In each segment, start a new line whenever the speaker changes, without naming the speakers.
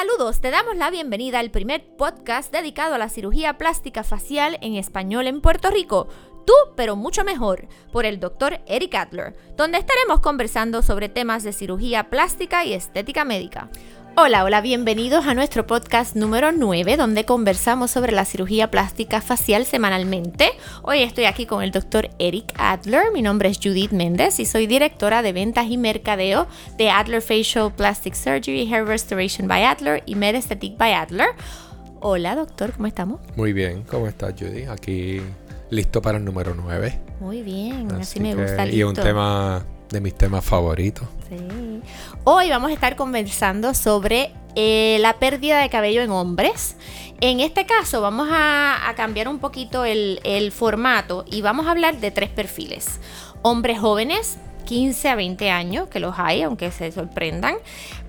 Saludos, te damos la bienvenida al primer podcast dedicado a la cirugía plástica facial en español en Puerto Rico. Tú, pero mucho mejor, por el doctor Eric Adler, donde estaremos conversando sobre temas de cirugía plástica y estética médica. Hola, hola, bienvenidos a nuestro podcast número 9, donde conversamos sobre la cirugía plástica facial semanalmente. Hoy estoy aquí con el doctor Eric Adler. Mi nombre es Judith Méndez y soy directora de ventas y mercadeo de Adler Facial Plastic Surgery, Hair Restoration by Adler y Med Aesthetic by Adler. Hola, doctor, ¿cómo estamos?
Muy bien, ¿cómo estás, Judy? Aquí listo para el número 9.
Muy bien, así, me gusta.
Y un tema de mis temas favoritos.
Hoy vamos a estar conversando sobre eh, la pérdida de cabello en hombres. En este caso vamos a, cambiar un poquito el formato y vamos a hablar de tres perfiles. Hombres jóvenes, 15 a 20 años, que los hay, aunque se sorprendan.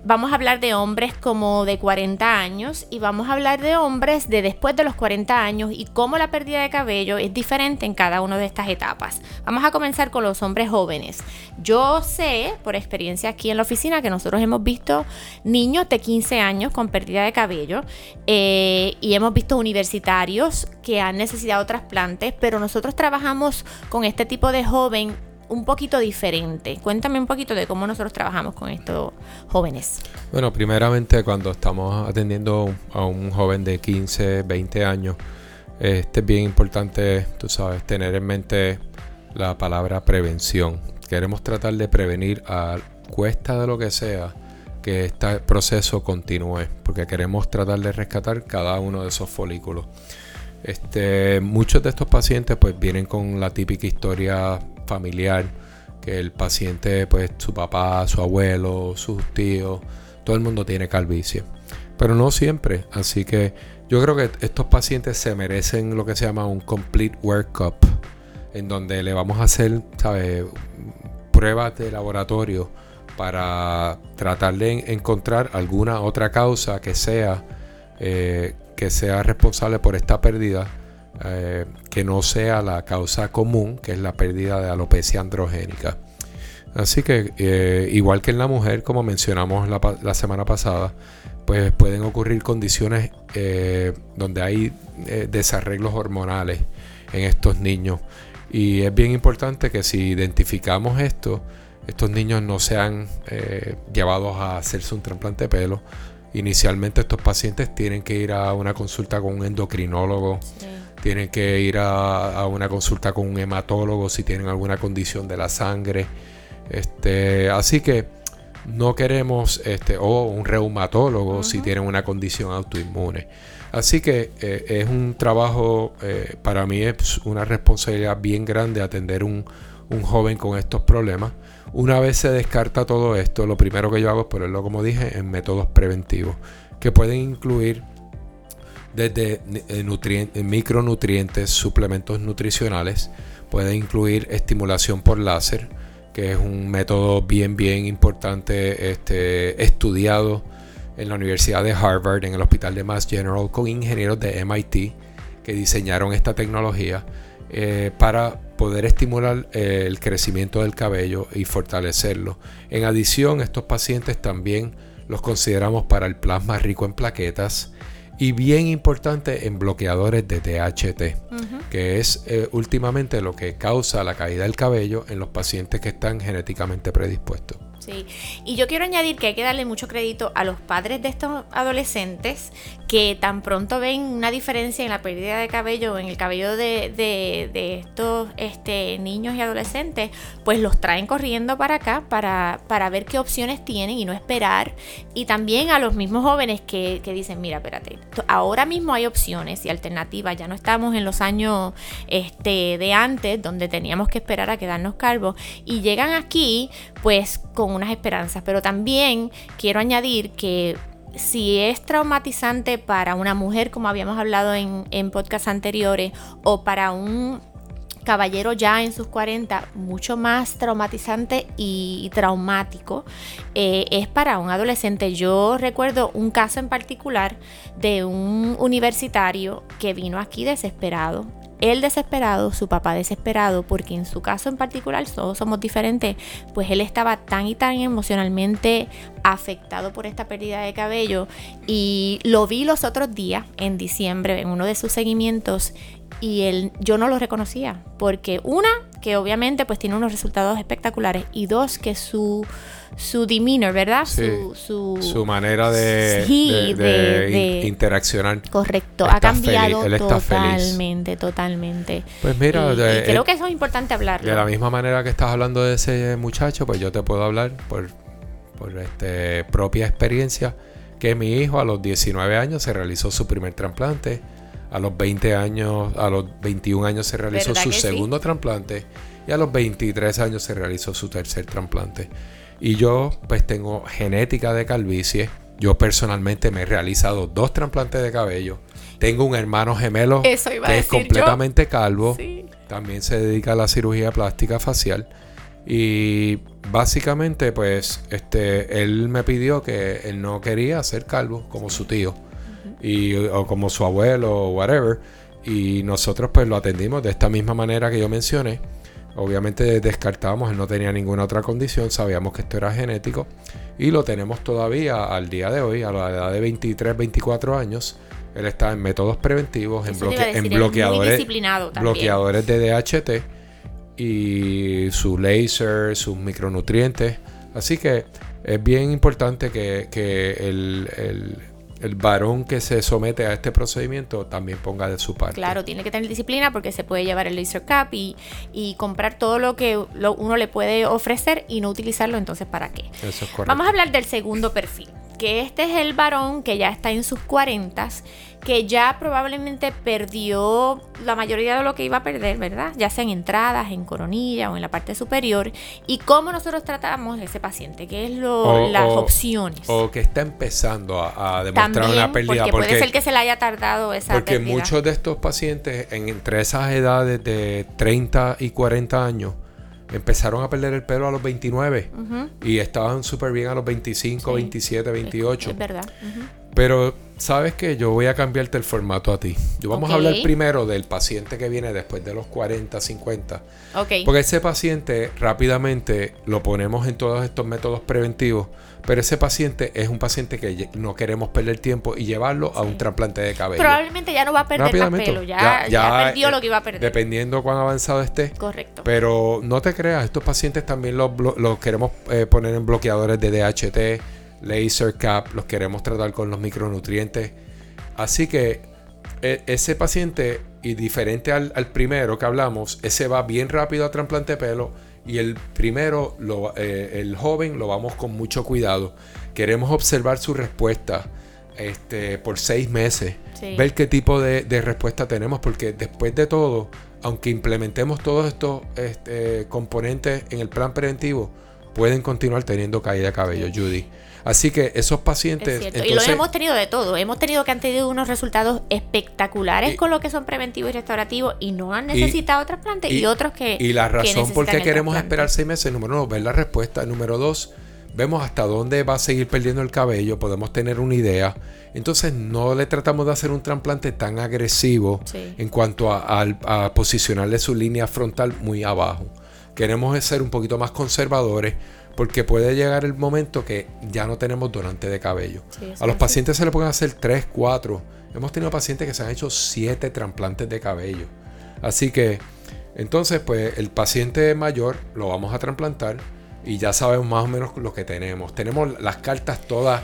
Vamos a hablar de hombres como de 40 años y vamos a hablar de hombres de después de los 40 años y cómo la pérdida de cabello es diferente en cada una de estas etapas. Vamos a comenzar con los hombres jóvenes. Yo sé, por experiencia aquí en la oficina, que nosotros hemos visto niños de 15 años con pérdida de cabello eh, y hemos visto universitarios que han necesitado trasplantes, pero nosotros trabajamos con este tipo de joven un poquito diferente. Cuéntame un poquito de cómo nosotros trabajamos con estos jóvenes.
Bueno, primeramente cuando estamos atendiendo a un joven de 15, 20 años, este es bien importante, tú sabes, tener en mente la palabra prevención. Queremos tratar de prevenir a cuesta de lo que sea que este proceso continúe, porque queremos tratar de rescatar cada uno de esos folículos. Este, muchos de estos pacientes pues vienen con la típica historia familiar, que el paciente, pues su papá, su abuelo, sus tíos, todo el mundo tiene calvicie. Pero no siempre, así que yo creo que estos pacientes se merecen lo que se llama un complete workup, en donde le vamos a hacer, ¿sabe? pruebas de laboratorio para tratar de encontrar alguna otra causa que sea eh, que sea responsable por esta pérdida eh, que no sea la causa común, que es la pérdida de alopecia androgénica. Así que, eh, igual que en la mujer, como mencionamos la, semana pasada, pues pueden ocurrir condiciones eh, donde hay desarreglos hormonales en estos niños. Y es bien importante que si identificamos esto, estos niños no sean llevados a hacerse un trasplante de pelo. Inicialmente estos pacientes tienen que ir a una consulta con un endocrinólogo tienen que ir a, una consulta con un hematólogo si tienen alguna condición de la sangre. Este, así que no queremos, este, o un reumatólogo si tienen una condición autoinmune. Así que eh, es un trabajo, eh, para mí es una responsabilidad bien grande atender un, un joven con estos problemas. Una vez se descarta todo esto, lo primero que yo hago es ponerlo, como dije, en métodos preventivos, que pueden incluir desde eh, micronutrientes, suplementos nutricionales, puede incluir estimulación por láser, que es un método bien, bien importante, este, estudiado en la Universidad de Harvard, en el Hospital de Mass General, con ingenieros de MIT que diseñaron esta tecnología eh, para poder estimular eh, el crecimiento del cabello y fortalecerlo. En adición, estos pacientes también los consideramos para el plasma rico en plaquetas y bien importante en bloqueadores de THT, que es eh, últimamente lo que causa la caída del cabello en los pacientes que están genéticamente predispuestos.
Y yo quiero añadir que hay que darle mucho crédito a los padres de estos adolescentes que tan pronto ven una diferencia en la pérdida de cabello, en el cabello de, de, estos este, niños y adolescentes, pues los traen corriendo para acá para, para, ver qué opciones tienen y no esperar. Y también a los mismos jóvenes que, que dicen, mira, espérate, ahora mismo hay opciones y alternativas, ya no estamos en los años este, de antes donde teníamos que esperar a quedarnos calvos y llegan aquí pues con esperanzas, pero también quiero añadir que si es traumatizante para una mujer, como habíamos hablado en, en podcasts anteriores, o para un caballero ya en sus 40, mucho más traumatizante y traumático, eh, es para un adolescente. Yo recuerdo un caso en particular de un universitario que vino aquí desesperado él desesperado, su papá desesperado, porque en su caso en particular todos somos diferentes, pues él estaba tan y tan emocionalmente afectado por esta pérdida de cabello. Y lo vi los otros días en diciembre en uno de sus seguimientos y él, yo no lo reconocía porque una que obviamente pues tiene unos resultados espectaculares y dos que su su demeanor, ¿verdad?
su, su, manera de, de, interaccionar.
Correcto, ha cambiado totalmente, totalmente.
Pues mira,
creo que eso es importante hablarlo.
De la misma manera que estás hablando de ese muchacho, pues yo te puedo hablar por, por este, propia experiencia que mi hijo a los 19 años se realizó su primer trasplante a los 20 años, a los 21 años se realizó su segundo trasplante y a los 23 años se realizó su tercer trasplante. Y yo pues tengo genética de calvicie. Yo personalmente me he realizado dos trasplantes de cabello. Tengo un hermano gemelo que es completamente calvo. También se dedica a la cirugía plástica facial. Y básicamente pues este él me pidió que él no quería ser calvo como su tío y, o como su abuelo o whatever. Y nosotros pues lo atendimos de esta misma manera que yo mencioné. Obviamente descartábamos, él no tenía ninguna otra condición, sabíamos que esto era genético y lo tenemos todavía al día de hoy, a la edad de 23, 24 años. Él está en métodos preventivos, en, en bloqueadores, bloqueadores de DHT y su laser, sus micronutrientes. Así que es bien importante que, que el el varón que se somete a este procedimiento también ponga de su parte.
Claro, tiene que tener disciplina porque se puede llevar el laser cap y, y comprar todo lo que uno le puede ofrecer y no utilizarlo entonces para qué.
Eso es correcto.
Vamos a hablar del segundo perfil, que este es el varón que ya está en sus cuarentas que ya probablemente perdió la mayoría de lo que iba a perder, ¿verdad? Ya sea en entradas, en coronilla o en la parte superior. Y cómo nosotros tratamos a ese paciente, qué es lo, las opciones.
O que está empezando a, demostrar una pérdida.
Porque, puede ser que se le haya tardado esa
Porque muchos de estos pacientes, en, entre esas edades de 30 y 40 años, empezaron a perder el pelo a los 29 y estaban súper bien a los 25, 27, 28.
Es, verdad.
Pero sabes que yo voy a cambiarte el formato a ti. Yo vamos a hablar primero del paciente que viene después de los 40, 50. Porque ese paciente rápidamente lo ponemos en todos estos métodos preventivos. Pero ese paciente es un paciente que no queremos perder tiempo y llevarlo a un trasplante de cabello.
Probablemente ya no va a perder más pelo, ya, ya, perdió
eh,
lo que iba a perder.
Dependiendo cuán avanzado esté.
Correcto.
Pero no te creas, estos pacientes también los, queremos eh, poner en bloqueadores de DHT laser cap, los queremos tratar con los micronutrientes. Así que e, ese paciente, y diferente al, primero que hablamos, ese va bien rápido a trasplante de pelo y el primero, lo, eh, el joven, lo vamos con mucho cuidado. Queremos observar su respuesta este, por seis meses, ver qué tipo de, respuesta tenemos, porque después de todo, aunque implementemos todos estos este, componentes en el plan preventivo, pueden continuar teniendo caída de cabello, Judy. Así que esos pacientes...
y lo hemos tenido de todo. Hemos tenido que han tenido unos resultados espectaculares con lo que son preventivos y restaurativos y no han necesitado trasplante y, y, otros que...
Y la razón por qué queremos esperar seis meses, número uno, ver la respuesta. Número dos, vemos hasta dónde va a seguir perdiendo el cabello, podemos tener una idea. Entonces no le tratamos de hacer un trasplante tan agresivo en cuanto a, a, posicionarle su línea frontal muy abajo. Queremos ser un poquito más conservadores porque puede llegar el momento que ya no tenemos donante de cabello. a los pacientes se le pueden hacer 3, 4. Hemos tenido pacientes que se han hecho 7 trasplantes de cabello. Así que, entonces, pues el paciente mayor lo vamos a trasplantar y ya sabemos más o menos lo que tenemos. Tenemos las cartas todas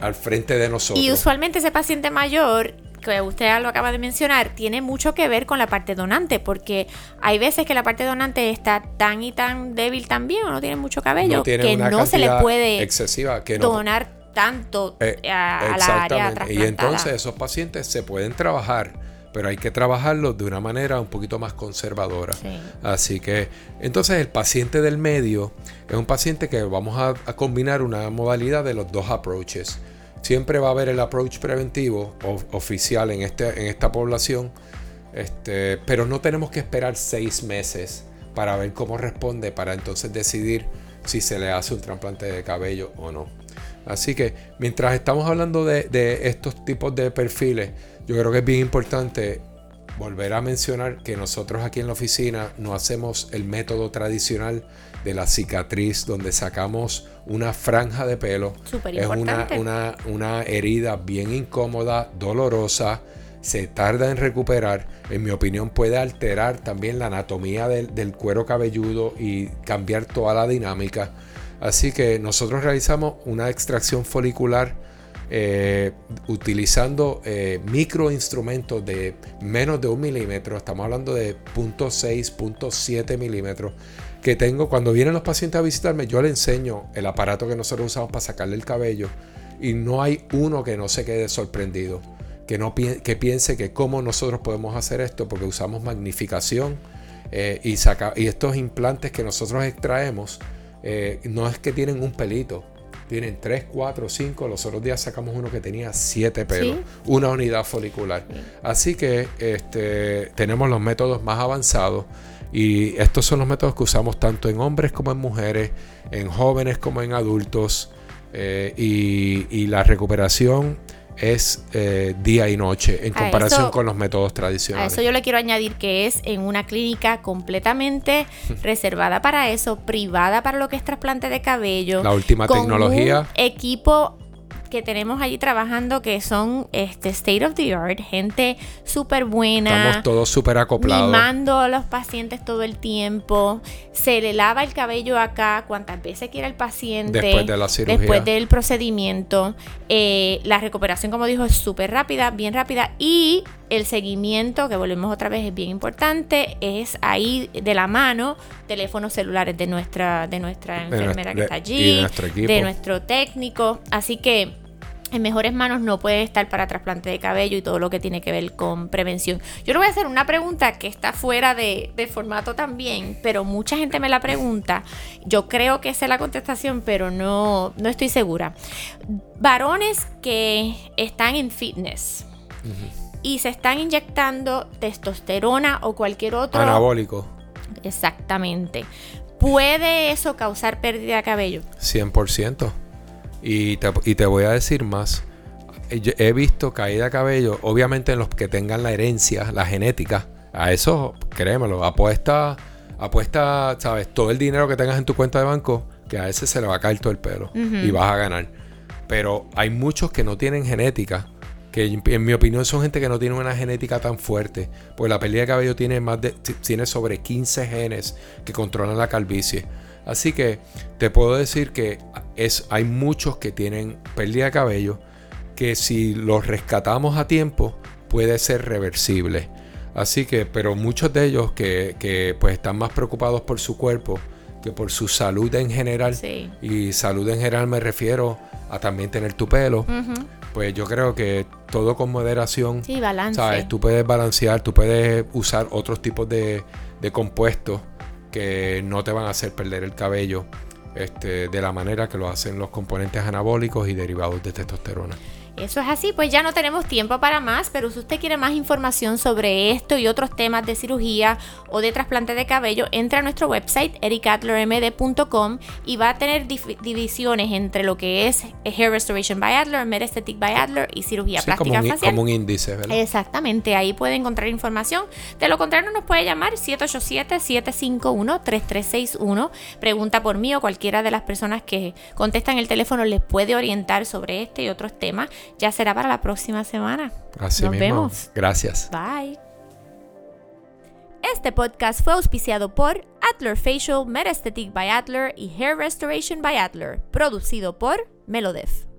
al frente de nosotros.
Y usualmente ese paciente mayor que usted lo acaba de mencionar, tiene mucho que ver con la parte donante, porque hay veces que la parte donante está tan y tan débil también, o no tiene mucho cabello, que no se le puede
excesiva, que
donar tanto eh, a, la área
Y entonces esos pacientes se pueden trabajar, pero hay que trabajarlos de una manera un poquito más conservadora. Así que, entonces el paciente del medio es un paciente que vamos a, a combinar una modalidad de los dos approaches siempre va a haber el approach preventivo oficial en, este, en esta población, este, pero no tenemos que esperar seis meses para ver cómo responde, para entonces decidir si se le hace un trasplante de cabello o no. Así que mientras estamos hablando de, estos tipos de perfiles, yo creo que es bien importante volver a mencionar que nosotros aquí en la oficina no hacemos el método tradicional de la cicatriz donde sacamos una franja de pelo. Es una, una, una herida bien incómoda, dolorosa, se tarda en recuperar. En mi opinión puede alterar también la anatomía del, cuero cabelludo y cambiar toda la dinámica. Así que nosotros realizamos una extracción folicular eh, utilizando eh, microinstrumentos de menos de un milímetro, estamos hablando de 0.6, 0.7 milímetros, que tengo cuando vienen los pacientes a visitarme, yo le enseño el aparato que nosotros usamos para sacarle el cabello y no hay uno que no se quede sorprendido, que, no que piense que cómo nosotros podemos hacer esto, porque usamos magnificación eh, y, saca y estos implantes que nosotros extraemos, no es que tienen un pelito, tienen 3, 4, 5. Los otros días sacamos uno que tenía 7 pelos, una unidad folicular. Así que este, tenemos los métodos más avanzados y estos son los métodos que usamos tanto en hombres como en mujeres, en jóvenes como en adultos. Eh, y, y la recuperación es eh, día y noche en comparación con los métodos tradicionales.
A eso yo le quiero añadir que es en una clínica completamente reservada para eso, privada para lo que es trasplante de cabello.
La última tecnología.
equipo que tenemos allí trabajando que son este state of the art, gente súper buena.
Estamos todos súper acoplados.
Mimando a los pacientes todo el tiempo. Se le lava el cabello acá cuantas veces quiera el paciente.
Después de la cirugía.
Después del procedimiento. Eh, la recuperación, como dijo, es súper rápida, bien rápida. Y el seguimiento, que volvemos otra vez, es bien importante, es ahí de la mano, teléfonos celulares de nuestra, de nuestra enfermera que está allí, de nuestro técnico. Así que en mejores manos no puede estar para trasplante de cabello y todo lo que tiene que ver con prevención. Yo le voy a hacer una pregunta que está fuera de, formato también, pero mucha gente me la pregunta. Yo creo que es la contestación, pero no, no estoy segura. Varones que están en fitness. Y se están inyectando testosterona o cualquier otro.
Anabólico.
Exactamente. ¿Puede eso causar pérdida de cabello?
100%. Y te, voy a decir más. He visto caída de cabello, obviamente en los que tengan la herencia, la genética. A eso, créemelo, apuesta, apuesta, sabes, todo el dinero que tengas en tu cuenta de banco, que a ese se le va a caer todo el pelo y vas a ganar. Pero hay muchos que no tienen genética, que en mi opinión son gente que no tiene una genética tan fuerte, porque la pérdida de cabello tiene más de tiene sobre 15 genes que controlan la calvicie. Así que te puedo decir que es, hay muchos que tienen pérdida de cabello que si los rescatamos a tiempo puede ser reversible. Así que, pero muchos de ellos que, pues están más preocupados por su cuerpo que por su salud en general. Y salud en general me refiero a también tener tu pelo. Pues yo creo que todo con moderación.
Sí, balance.
¿sabes? Tú puedes balancear, tú puedes usar otros tipos de, de compuestos que no te van a hacer perder el cabello este, de la manera que lo hacen los componentes anabólicos y derivados de testosterona.
Eso es así, pues ya no tenemos tiempo para más, pero si usted quiere más información sobre esto y otros temas de cirugía o de trasplante de cabello, entra a nuestro website ericadlermd.com y va a tener divisiones entre lo que es Hair Restoration by Adler, Med Aesthetic by Adler y cirugía plástica
como
un, facial.
Como un índice, ¿verdad?
Exactamente, ahí puede encontrar información. De lo contrario, nos puede llamar 787-751-3361. Pregunta por mí o cualquiera de las personas que contestan el teléfono les puede orientar sobre este y otros temas ya será para la próxima semana.
Así Nos vemos. Gracias.
Bye. Este podcast fue auspiciado por Adler Facial, Metaesthetic by Adler y Hair Restoration by Adler, producido por Melodef.